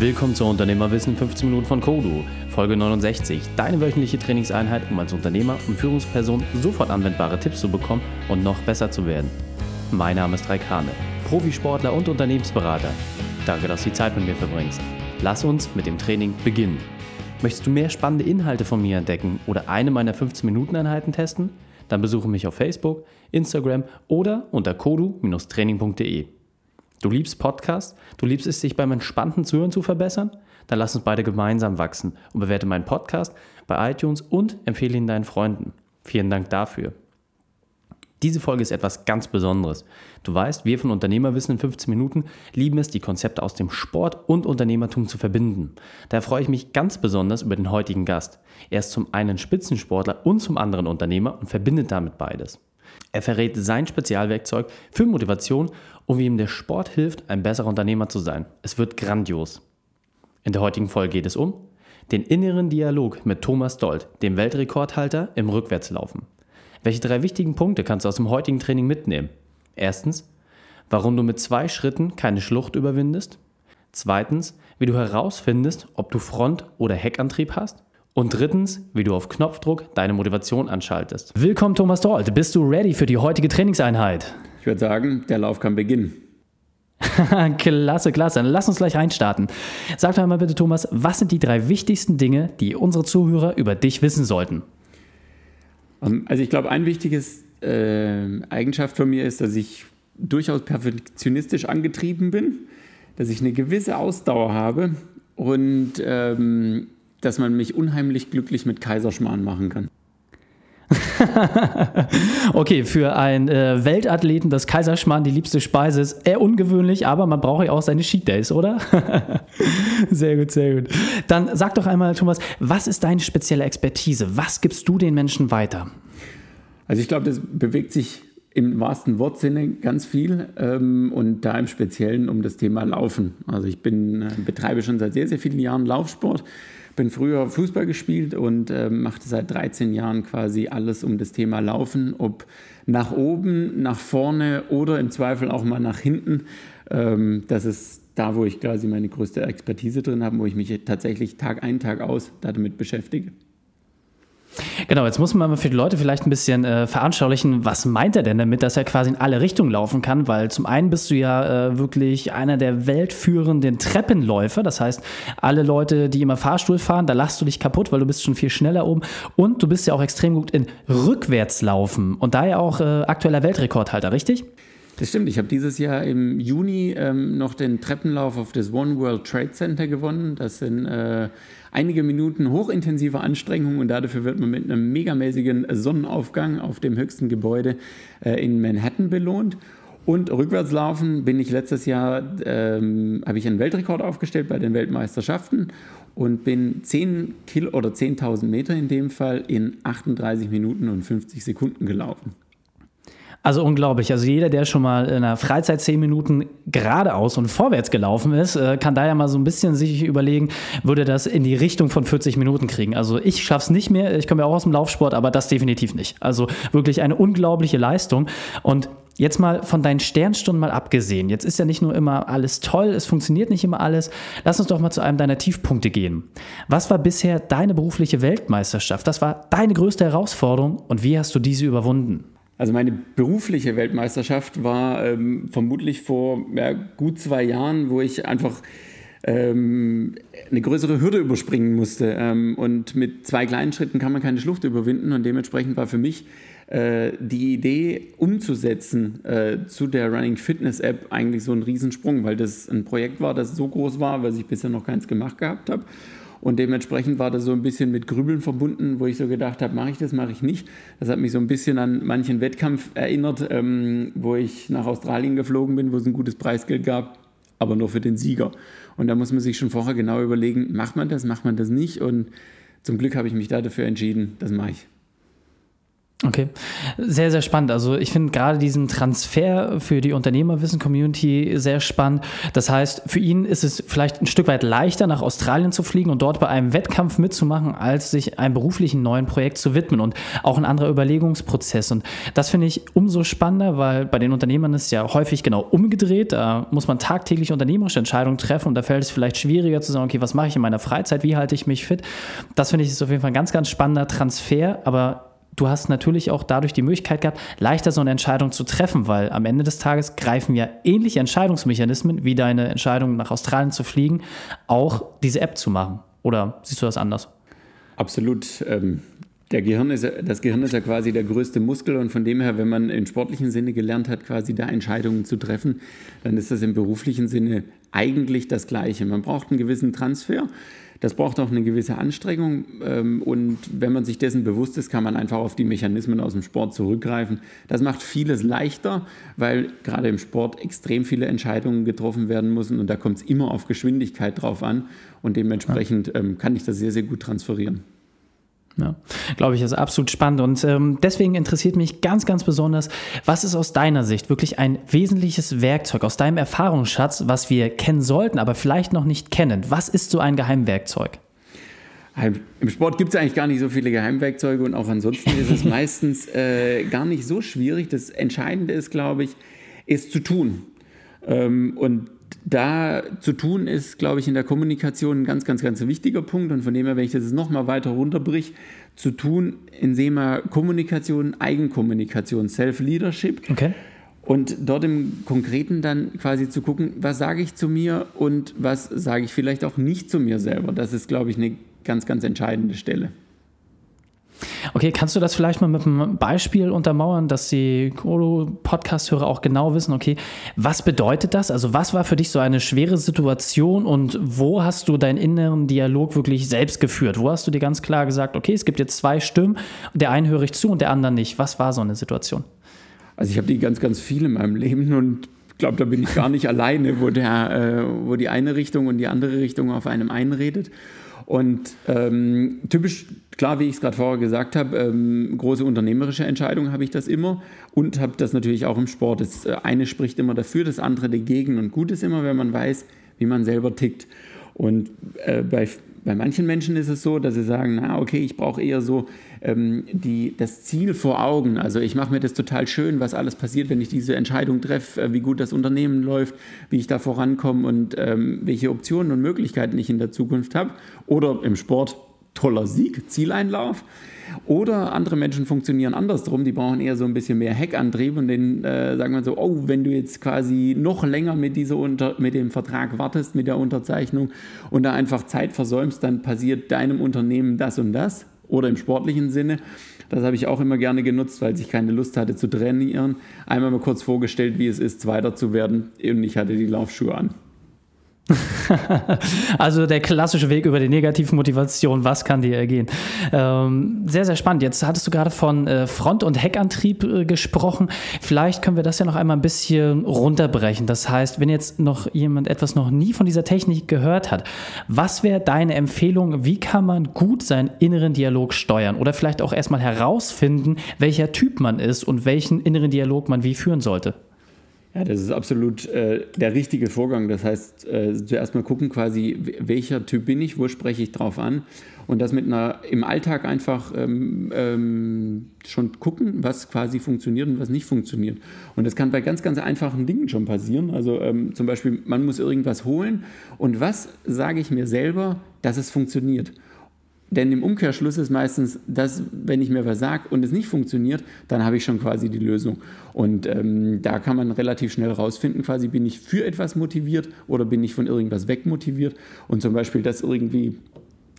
Willkommen zu Unternehmerwissen 15 Minuten von Kodu, Folge 69, deine wöchentliche Trainingseinheit, um als Unternehmer und Führungsperson sofort anwendbare Tipps zu bekommen und noch besser zu werden. Mein Name ist Raikane, Profisportler und Unternehmensberater. Danke, dass du die Zeit mit mir verbringst. Lass uns mit dem Training beginnen. Möchtest du mehr spannende Inhalte von mir entdecken oder eine meiner 15-Minuten-Einheiten testen? Dann besuche mich auf Facebook, Instagram oder unter kodu-training.de. Du liebst Podcasts? Du liebst es, sich beim entspannten Zuhören zu verbessern? Dann lass uns beide gemeinsam wachsen und bewerte meinen Podcast bei iTunes und empfehle ihn deinen Freunden. Vielen Dank dafür. Diese Folge ist etwas ganz Besonderes. Du weißt, wir von Unternehmerwissen in 15 Minuten lieben es, die Konzepte aus dem Sport und Unternehmertum zu verbinden. Daher freue ich mich ganz besonders über den heutigen Gast. Er ist zum einen Spitzensportler und zum anderen Unternehmer und verbindet damit beides. Er verrät sein Spezialwerkzeug für Motivation und wie ihm der Sport hilft, ein besserer Unternehmer zu sein. Es wird grandios. In der heutigen Folge geht es um den inneren Dialog mit Thomas Dold, dem Weltrekordhalter im Rückwärtslaufen. Welche drei wichtigen Punkte kannst du aus dem heutigen Training mitnehmen? Erstens, warum du mit zwei Schritten keine Schlucht überwindest. Zweitens, wie du herausfindest, ob du Front- oder Heckantrieb hast. Und drittens, wie du auf Knopfdruck deine Motivation anschaltest. Willkommen, Thomas Dold. Bist du ready für die heutige Trainingseinheit? Ich würde sagen, der Lauf kann beginnen. klasse, klasse. Dann lass uns gleich reinstarten. Sag doch einmal bitte, Thomas, was sind die drei wichtigsten Dinge, die unsere Zuhörer über dich wissen sollten? Ähm, also ich glaube, ein wichtiges äh, Eigenschaft von mir ist, dass ich durchaus perfektionistisch angetrieben bin, dass ich eine gewisse Ausdauer habe und ähm, dass man mich unheimlich glücklich mit Kaiserschmarrn machen kann. okay, für einen äh, Weltathleten, das Kaiserschmarrn die liebste Speise ist, eher ungewöhnlich, aber man braucht ja auch seine Cheat Days, oder? sehr gut, sehr gut. Dann sag doch einmal, Thomas, was ist deine spezielle Expertise? Was gibst du den Menschen weiter? Also ich glaube, das bewegt sich im wahrsten Wortsinne ganz viel ähm, und da im Speziellen um das Thema Laufen. Also ich bin, äh, betreibe schon seit sehr, sehr vielen Jahren Laufsport bin früher Fußball gespielt und äh, machte seit 13 Jahren quasi alles um das Thema Laufen, ob nach oben, nach vorne oder im Zweifel auch mal nach hinten. Ähm, das ist da, wo ich quasi meine größte Expertise drin habe, wo ich mich tatsächlich Tag ein, Tag aus damit beschäftige. Genau, jetzt muss man für die Leute vielleicht ein bisschen äh, veranschaulichen, was meint er denn damit, dass er quasi in alle Richtungen laufen kann, weil zum einen bist du ja äh, wirklich einer der weltführenden Treppenläufer, das heißt, alle Leute, die immer Fahrstuhl fahren, da lachst du dich kaputt, weil du bist schon viel schneller oben. Und du bist ja auch extrem gut in Rückwärtslaufen. Und daher auch äh, aktueller Weltrekordhalter, richtig? Das stimmt. Ich habe dieses Jahr im Juni ähm, noch den Treppenlauf auf das One World Trade Center gewonnen. Das sind äh, einige Minuten hochintensiver Anstrengung und dafür wird man mit einem megamäßigen Sonnenaufgang auf dem höchsten Gebäude äh, in Manhattan belohnt. Und rückwärtslaufen bin ich letztes Jahr, ähm, habe ich einen Weltrekord aufgestellt bei den Weltmeisterschaften und bin 10 Kilo oder 10.000 Meter in dem Fall in 38 Minuten und 50 Sekunden gelaufen. Also unglaublich. Also jeder, der schon mal in der Freizeit zehn Minuten geradeaus und vorwärts gelaufen ist, äh, kann da ja mal so ein bisschen sich überlegen, würde das in die Richtung von 40 Minuten kriegen. Also ich schaffe es nicht mehr. Ich komme ja auch aus dem Laufsport, aber das definitiv nicht. Also wirklich eine unglaubliche Leistung. Und Jetzt mal von deinen Sternstunden mal abgesehen. Jetzt ist ja nicht nur immer alles toll, es funktioniert nicht immer alles. Lass uns doch mal zu einem deiner Tiefpunkte gehen. Was war bisher deine berufliche Weltmeisterschaft? Das war deine größte Herausforderung und wie hast du diese überwunden? Also meine berufliche Weltmeisterschaft war ähm, vermutlich vor ja, gut zwei Jahren, wo ich einfach ähm, eine größere Hürde überspringen musste. Ähm, und mit zwei kleinen Schritten kann man keine Schlucht überwinden. Und dementsprechend war für mich äh, die Idee umzusetzen äh, zu der Running Fitness App eigentlich so ein Riesensprung, weil das ein Projekt war, das so groß war, weil ich bisher noch keins gemacht gehabt habe. Und dementsprechend war das so ein bisschen mit Grübeln verbunden, wo ich so gedacht habe, mache ich das, mache ich nicht. Das hat mich so ein bisschen an manchen Wettkampf erinnert, ähm, wo ich nach Australien geflogen bin, wo es ein gutes Preisgeld gab, aber nur für den Sieger. Und da muss man sich schon vorher genau überlegen, macht man das, macht man das nicht. Und zum Glück habe ich mich da dafür entschieden, das mache ich. Okay, sehr, sehr spannend. Also ich finde gerade diesen Transfer für die Unternehmerwissen-Community sehr spannend. Das heißt, für ihn ist es vielleicht ein Stück weit leichter, nach Australien zu fliegen und dort bei einem Wettkampf mitzumachen, als sich einem beruflichen neuen Projekt zu widmen und auch ein anderer Überlegungsprozess. Und das finde ich umso spannender, weil bei den Unternehmern ist ja häufig genau umgedreht. Da muss man tagtäglich unternehmerische Entscheidungen treffen und da fällt es vielleicht schwieriger zu sagen, okay, was mache ich in meiner Freizeit, wie halte ich mich fit? Das finde ich ist auf jeden Fall ein ganz, ganz spannender Transfer, aber du hast natürlich auch dadurch die Möglichkeit gehabt, leichter so eine Entscheidung zu treffen, weil am Ende des Tages greifen ja ähnliche Entscheidungsmechanismen wie deine Entscheidung nach Australien zu fliegen, auch diese App zu machen. Oder siehst du das anders? Absolut. Ähm, der Gehirn ist, das Gehirn ist ja quasi der größte Muskel und von dem her, wenn man im sportlichen Sinne gelernt hat, quasi da Entscheidungen zu treffen, dann ist das im beruflichen Sinne eigentlich das Gleiche. Man braucht einen gewissen Transfer. Das braucht auch eine gewisse Anstrengung ähm, und wenn man sich dessen bewusst ist, kann man einfach auf die Mechanismen aus dem Sport zurückgreifen. Das macht vieles leichter, weil gerade im Sport extrem viele Entscheidungen getroffen werden müssen und da kommt es immer auf Geschwindigkeit drauf an und dementsprechend ähm, kann ich das sehr, sehr gut transferieren. Ja, glaube ich, ist absolut spannend. Und ähm, deswegen interessiert mich ganz, ganz besonders, was ist aus deiner Sicht wirklich ein wesentliches Werkzeug aus deinem Erfahrungsschatz, was wir kennen sollten, aber vielleicht noch nicht kennen? Was ist so ein Geheimwerkzeug? Im Sport gibt es eigentlich gar nicht so viele Geheimwerkzeuge und auch ansonsten ist es meistens äh, gar nicht so schwierig. Das Entscheidende ist, glaube ich, es zu tun. Ähm, und da zu tun ist, glaube ich, in der Kommunikation ein ganz, ganz, ganz wichtiger Punkt. Und von dem her, wenn ich das jetzt nochmal weiter runterbrich, zu tun in Thema Kommunikation, Eigenkommunikation, Self-Leadership. Okay. Und dort im Konkreten dann quasi zu gucken, was sage ich zu mir und was sage ich vielleicht auch nicht zu mir selber. Das ist, glaube ich, eine ganz, ganz entscheidende Stelle. Okay, kannst du das vielleicht mal mit einem Beispiel untermauern, dass die Podcast-Hörer auch genau wissen, okay, was bedeutet das? Also was war für dich so eine schwere Situation und wo hast du deinen inneren Dialog wirklich selbst geführt? Wo hast du dir ganz klar gesagt, okay, es gibt jetzt zwei Stimmen, der einen höre ich zu und der anderen nicht. Was war so eine Situation? Also ich habe die ganz, ganz viel in meinem Leben und ich glaube, da bin ich gar nicht alleine, wo, der, äh, wo die eine Richtung und die andere Richtung auf einem einredet. Und ähm, typisch, klar, wie ich es gerade vorher gesagt habe, ähm, große unternehmerische Entscheidungen habe ich das immer und habe das natürlich auch im Sport. Das äh, eine spricht immer dafür, das andere dagegen. Und gut ist immer, wenn man weiß, wie man selber tickt. Und äh, bei bei manchen Menschen ist es so, dass sie sagen, na okay, ich brauche eher so ähm, die, das Ziel vor Augen. Also ich mache mir das total schön, was alles passiert, wenn ich diese Entscheidung treffe, äh, wie gut das Unternehmen läuft, wie ich da vorankomme und ähm, welche Optionen und Möglichkeiten ich in der Zukunft habe. Oder im Sport toller Sieg, Zieleinlauf. Oder andere Menschen funktionieren andersrum, die brauchen eher so ein bisschen mehr Heckantrieb und den äh, sagen wir so, oh, wenn du jetzt quasi noch länger mit, dieser Unter mit dem Vertrag wartest, mit der Unterzeichnung und da einfach Zeit versäumst, dann passiert deinem Unternehmen das und das. Oder im sportlichen Sinne. Das habe ich auch immer gerne genutzt, weil ich keine Lust hatte zu trainieren. Einmal mal kurz vorgestellt, wie es ist, Zweiter zu werden und ich hatte die Laufschuhe an. also der klassische Weg über die Negativmotivation, was kann dir ergehen? Ähm, sehr, sehr spannend. Jetzt hattest du gerade von äh, Front- und Heckantrieb äh, gesprochen. Vielleicht können wir das ja noch einmal ein bisschen runterbrechen. Das heißt, wenn jetzt noch jemand etwas noch nie von dieser Technik gehört hat, was wäre deine Empfehlung? Wie kann man gut seinen inneren Dialog steuern? Oder vielleicht auch erstmal herausfinden, welcher Typ man ist und welchen inneren Dialog man wie führen sollte? Ja, das ist absolut äh, der richtige Vorgang. Das heißt, äh, zuerst mal gucken quasi, welcher Typ bin ich, wo spreche ich drauf an und das mit einer im Alltag einfach ähm, ähm, schon gucken, was quasi funktioniert und was nicht funktioniert. Und das kann bei ganz, ganz einfachen Dingen schon passieren. Also ähm, zum Beispiel, man muss irgendwas holen und was sage ich mir selber, dass es funktioniert? Denn im Umkehrschluss ist meistens, dass wenn ich mir was sage und es nicht funktioniert, dann habe ich schon quasi die Lösung. Und ähm, da kann man relativ schnell rausfinden, quasi bin ich für etwas motiviert oder bin ich von irgendwas wegmotiviert. Und zum Beispiel, dass irgendwie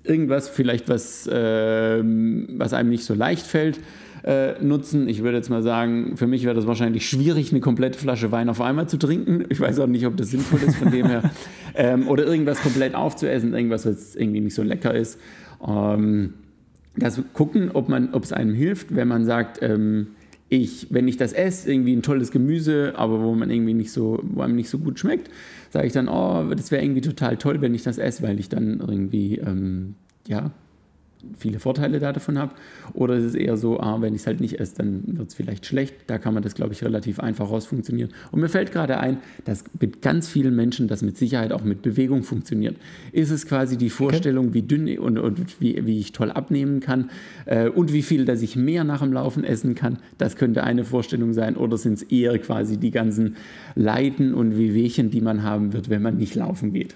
irgendwas, vielleicht was, äh, was einem nicht so leicht fällt, äh, nutzen. Ich würde jetzt mal sagen, für mich wäre das wahrscheinlich schwierig, eine komplette Flasche Wein auf einmal zu trinken. Ich weiß auch nicht, ob das sinnvoll ist von dem her. Ähm, oder irgendwas komplett aufzuessen, irgendwas, was irgendwie nicht so lecker ist. Ähm, das gucken, ob es einem hilft, wenn man sagt, ähm, ich, wenn ich das esse, irgendwie ein tolles Gemüse, aber wo man irgendwie nicht so, wo einem nicht so gut schmeckt, sage ich dann, oh, das wäre irgendwie total toll, wenn ich das esse, weil ich dann irgendwie, ähm, ja, viele Vorteile davon habe. Oder ist es eher so, ah, wenn ich es halt nicht esse, dann wird es vielleicht schlecht. Da kann man das, glaube ich, relativ einfach rausfunktionieren. Und mir fällt gerade ein, dass mit ganz vielen Menschen das mit Sicherheit auch mit Bewegung funktioniert. Ist es quasi die Vorstellung, okay. wie dünn und, und wie, wie ich toll abnehmen kann äh, und wie viel, dass ich mehr nach dem Laufen essen kann. Das könnte eine Vorstellung sein. Oder sind es eher quasi die ganzen Leiden und Wehwehchen, die man haben wird, wenn man nicht laufen geht.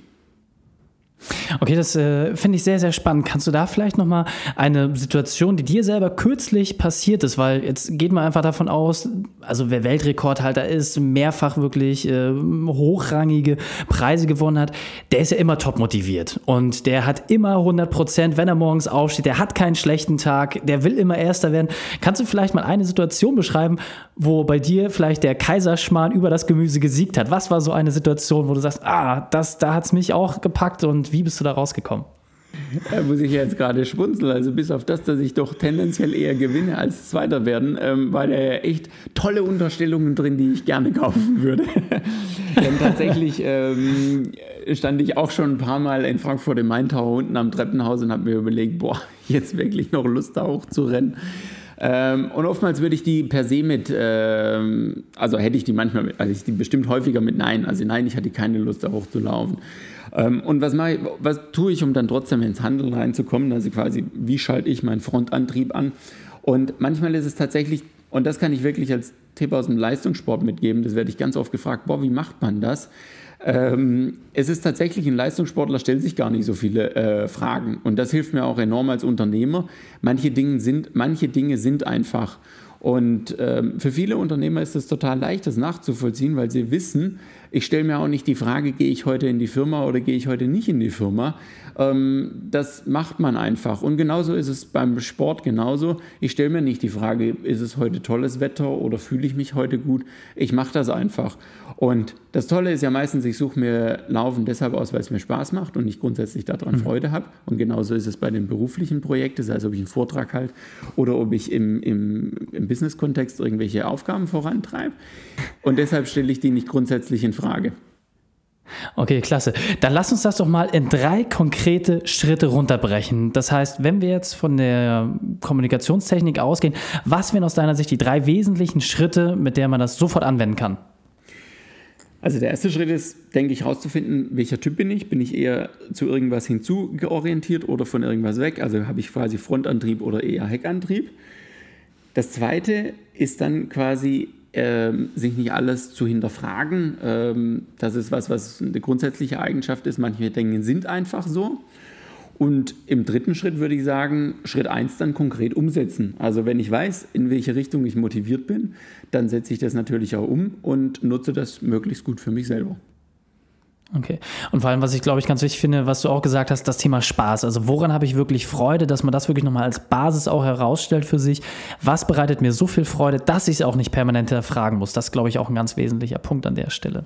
Okay, das äh, finde ich sehr, sehr spannend. Kannst du da vielleicht nochmal eine Situation, die dir selber kürzlich passiert ist, weil jetzt geht man einfach davon aus, also wer Weltrekordhalter ist, mehrfach wirklich äh, hochrangige Preise gewonnen hat, der ist ja immer top motiviert und der hat immer 100 Prozent, wenn er morgens aufsteht, der hat keinen schlechten Tag, der will immer Erster werden. Kannst du vielleicht mal eine Situation beschreiben, wo bei dir vielleicht der Kaiserschmarrn über das Gemüse gesiegt hat? Was war so eine Situation, wo du sagst, ah, das, da hat es mich auch gepackt und wie bist du da rausgekommen? Da muss ich jetzt gerade schmunzeln. Also bis auf das, dass ich doch tendenziell eher gewinne als Zweiter werden, ähm, war da ja echt tolle Unterstellungen drin, die ich gerne kaufen würde. Denn tatsächlich ähm, stand ich auch schon ein paar Mal in Frankfurt im Main Tower unten am Treppenhaus und habe mir überlegt, boah, jetzt wirklich noch Lust da hochzurennen. Ähm, und oftmals würde ich die per se mit, ähm, also hätte ich die manchmal, also ich die bestimmt häufiger mit Nein. Also nein, ich hatte keine Lust da hochzulaufen. Ähm, und was, ich, was tue ich, um dann trotzdem ins Handeln reinzukommen? Also quasi, wie schalte ich meinen Frontantrieb an? Und manchmal ist es tatsächlich, und das kann ich wirklich als Tipp aus dem Leistungssport mitgeben, das werde ich ganz oft gefragt, boah, wie macht man das? Ähm, es ist tatsächlich, ein Leistungssportler stellt sich gar nicht so viele äh, Fragen. Und das hilft mir auch enorm als Unternehmer. Manche Dinge sind, manche Dinge sind einfach. Und ähm, für viele Unternehmer ist es total leicht, das nachzuvollziehen, weil sie wissen, ich stelle mir auch nicht die Frage, gehe ich heute in die Firma oder gehe ich heute nicht in die Firma. Ähm, das macht man einfach. Und genauso ist es beim Sport genauso. Ich stelle mir nicht die Frage, ist es heute tolles Wetter oder fühle ich mich heute gut. Ich mache das einfach. Und das Tolle ist ja meistens, ich suche mir Laufen deshalb aus, weil es mir Spaß macht und ich grundsätzlich daran mhm. Freude habe. Und genauso ist es bei den beruflichen Projekten, sei es, ob ich einen Vortrag halte oder ob ich im, im, im Business-Kontext irgendwelche Aufgaben vorantreibe. Und deshalb stelle ich die nicht grundsätzlich in Frage. Okay, klasse. Dann lass uns das doch mal in drei konkrete Schritte runterbrechen. Das heißt, wenn wir jetzt von der Kommunikationstechnik ausgehen, was wären aus deiner Sicht die drei wesentlichen Schritte, mit der man das sofort anwenden kann? Also der erste Schritt ist, denke ich, herauszufinden, welcher Typ bin ich. Bin ich eher zu irgendwas hinzugeorientiert oder von irgendwas weg? Also habe ich quasi Frontantrieb oder eher Heckantrieb. Das zweite ist dann quasi, ähm, sich nicht alles zu hinterfragen. Ähm, das ist was, was eine grundsätzliche Eigenschaft ist. Manche Dinge sind einfach so. Und im dritten Schritt würde ich sagen, Schritt 1 dann konkret umsetzen. Also wenn ich weiß, in welche Richtung ich motiviert bin, dann setze ich das natürlich auch um und nutze das möglichst gut für mich selber. Okay. Und vor allem, was ich glaube ich ganz wichtig finde, was du auch gesagt hast, das Thema Spaß. Also woran habe ich wirklich Freude, dass man das wirklich nochmal als Basis auch herausstellt für sich. Was bereitet mir so viel Freude, dass ich es auch nicht permanent hinterfragen muss? Das glaube ich auch ein ganz wesentlicher Punkt an der Stelle.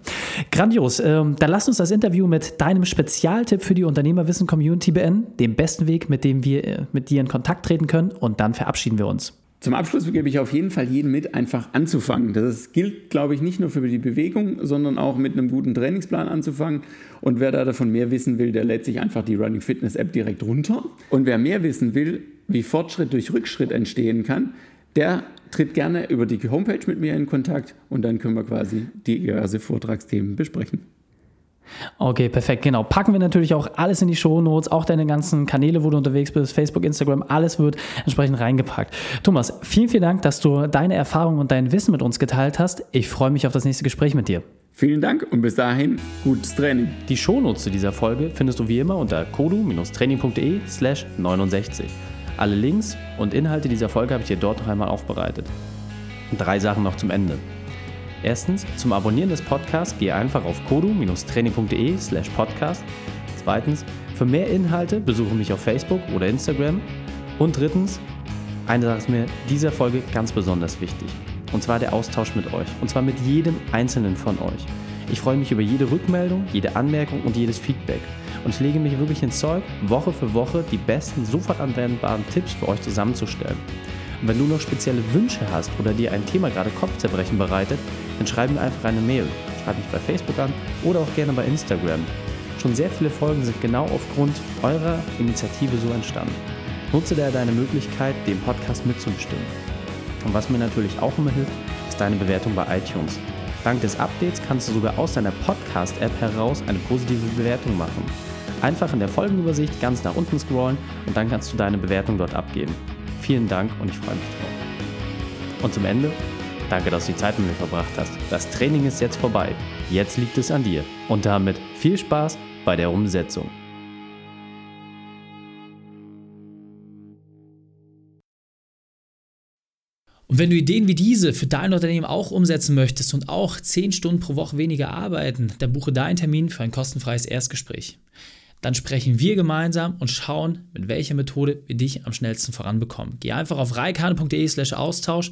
Grandios. Ähm, dann lass uns das Interview mit deinem Spezialtipp für die Unternehmerwissen-Community beenden. Dem besten Weg, mit dem wir äh, mit dir in Kontakt treten können. Und dann verabschieden wir uns. Zum Abschluss gebe ich auf jeden Fall jedem mit, einfach anzufangen. Das gilt, glaube ich, nicht nur für die Bewegung, sondern auch mit einem guten Trainingsplan anzufangen. Und wer da davon mehr wissen will, der lädt sich einfach die Running Fitness App direkt runter. Und wer mehr wissen will, wie Fortschritt durch Rückschritt entstehen kann, der tritt gerne über die Homepage mit mir in Kontakt und dann können wir quasi diverse Vortragsthemen besprechen. Okay, perfekt, genau. Packen wir natürlich auch alles in die Show Notes, auch deine ganzen Kanäle, wo du unterwegs bist, Facebook, Instagram, alles wird entsprechend reingepackt. Thomas, vielen, vielen Dank, dass du deine Erfahrungen und dein Wissen mit uns geteilt hast. Ich freue mich auf das nächste Gespräch mit dir. Vielen Dank und bis dahin gutes Training. Die Shownotes zu dieser Folge findest du wie immer unter kodu-training.de slash 69. Alle Links und Inhalte dieser Folge habe ich dir dort noch einmal aufbereitet. drei Sachen noch zum Ende. Erstens, zum Abonnieren des Podcasts gehe einfach auf kodu-training.de slash podcast. Zweitens, für mehr Inhalte besuche mich auf Facebook oder Instagram. Und drittens, eine Sache ist mir dieser Folge ganz besonders wichtig. Und zwar der Austausch mit euch. Und zwar mit jedem einzelnen von euch. Ich freue mich über jede Rückmeldung, jede Anmerkung und jedes Feedback. Und ich lege mich wirklich ins Zeug, Woche für Woche die besten, sofort anwendbaren Tipps für euch zusammenzustellen. Und wenn du noch spezielle Wünsche hast oder dir ein Thema gerade Kopfzerbrechen bereitet, dann schreib mir einfach eine Mail. Schreib mich bei Facebook an oder auch gerne bei Instagram. Schon sehr viele Folgen sind genau aufgrund eurer Initiative so entstanden. Nutze daher deine Möglichkeit, dem Podcast mitzubestimmen. Und was mir natürlich auch immer hilft, ist deine Bewertung bei iTunes. Dank des Updates kannst du sogar aus deiner Podcast-App heraus eine positive Bewertung machen. Einfach in der Folgenübersicht ganz nach unten scrollen und dann kannst du deine Bewertung dort abgeben. Vielen Dank und ich freue mich drauf. Und zum Ende, danke, dass du die Zeit mit mir verbracht hast. Das Training ist jetzt vorbei. Jetzt liegt es an dir. Und damit viel Spaß bei der Umsetzung. Und wenn du Ideen wie diese für dein Unternehmen auch umsetzen möchtest und auch 10 Stunden pro Woche weniger arbeiten, dann buche deinen Termin für ein kostenfreies Erstgespräch. Dann sprechen wir gemeinsam und schauen, mit welcher Methode wir dich am schnellsten voranbekommen. Geh einfach auf reikane.de slash Austausch